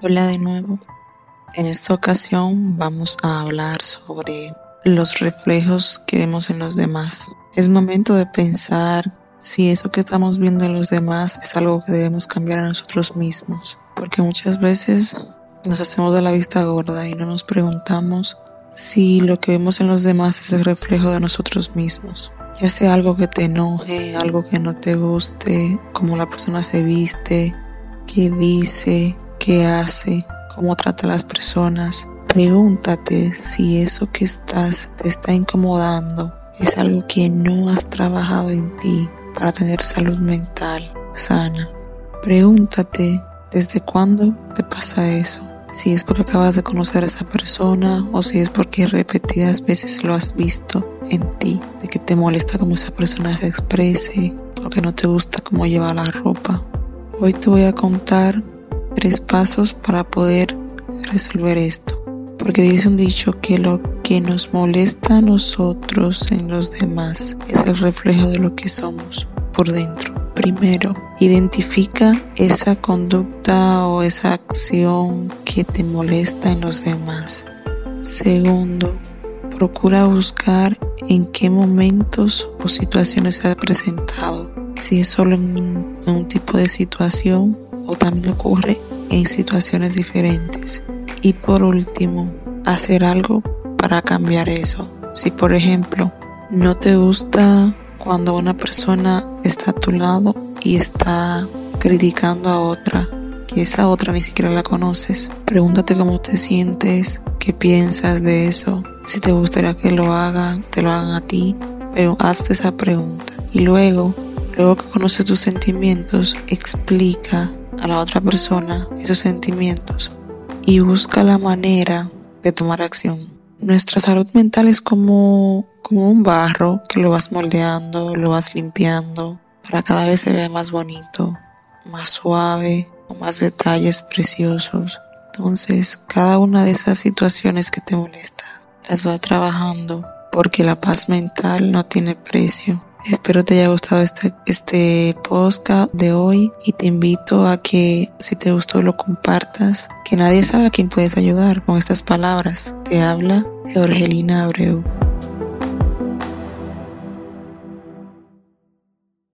Hola de nuevo. En esta ocasión vamos a hablar sobre los reflejos que vemos en los demás. Es momento de pensar si eso que estamos viendo en los demás es algo que debemos cambiar a nosotros mismos. Porque muchas veces nos hacemos de la vista gorda y no nos preguntamos si lo que vemos en los demás es el reflejo de nosotros mismos. Ya sea algo que te enoje, algo que no te guste, cómo la persona se viste, qué dice, qué hace, cómo trata a las personas. Pregúntate si eso que estás te está incomodando es algo que no has trabajado en ti para tener salud mental sana. Pregúntate desde cuándo te pasa eso. Si es porque acabas de conocer a esa persona o si es porque repetidas veces lo has visto en ti, de que te molesta cómo esa persona se exprese o que no te gusta cómo lleva la ropa. Hoy te voy a contar tres pasos para poder resolver esto. Porque dice un dicho que lo que nos molesta a nosotros en los demás es el reflejo de lo que somos por dentro. Primero, identifica esa conducta o esa acción que te molesta en los demás. Segundo, procura buscar en qué momentos o situaciones se ha presentado. Si es solo en un tipo de situación o también ocurre en situaciones diferentes. Y por último, hacer algo para cambiar eso. Si por ejemplo no te gusta cuando una persona está a tu lado y está criticando a otra, que esa otra ni siquiera la conoces, pregúntate cómo te sientes, qué piensas de eso, si te gustaría que lo hagan, te lo hagan a ti, pero hazte esa pregunta. Y luego, luego que conoces tus sentimientos, explica a la otra persona esos sentimientos y busca la manera de tomar acción. Nuestra salud mental es como, como un barro que lo vas moldeando, lo vas limpiando para cada vez se vea más bonito, más suave, con más detalles preciosos. Entonces, cada una de esas situaciones que te molesta las va trabajando porque la paz mental no tiene precio. Espero te haya gustado este, este podcast de hoy y te invito a que si te gustó lo compartas, que nadie sabe a quién puedes ayudar con estas palabras. Te habla Georgelina Abreu.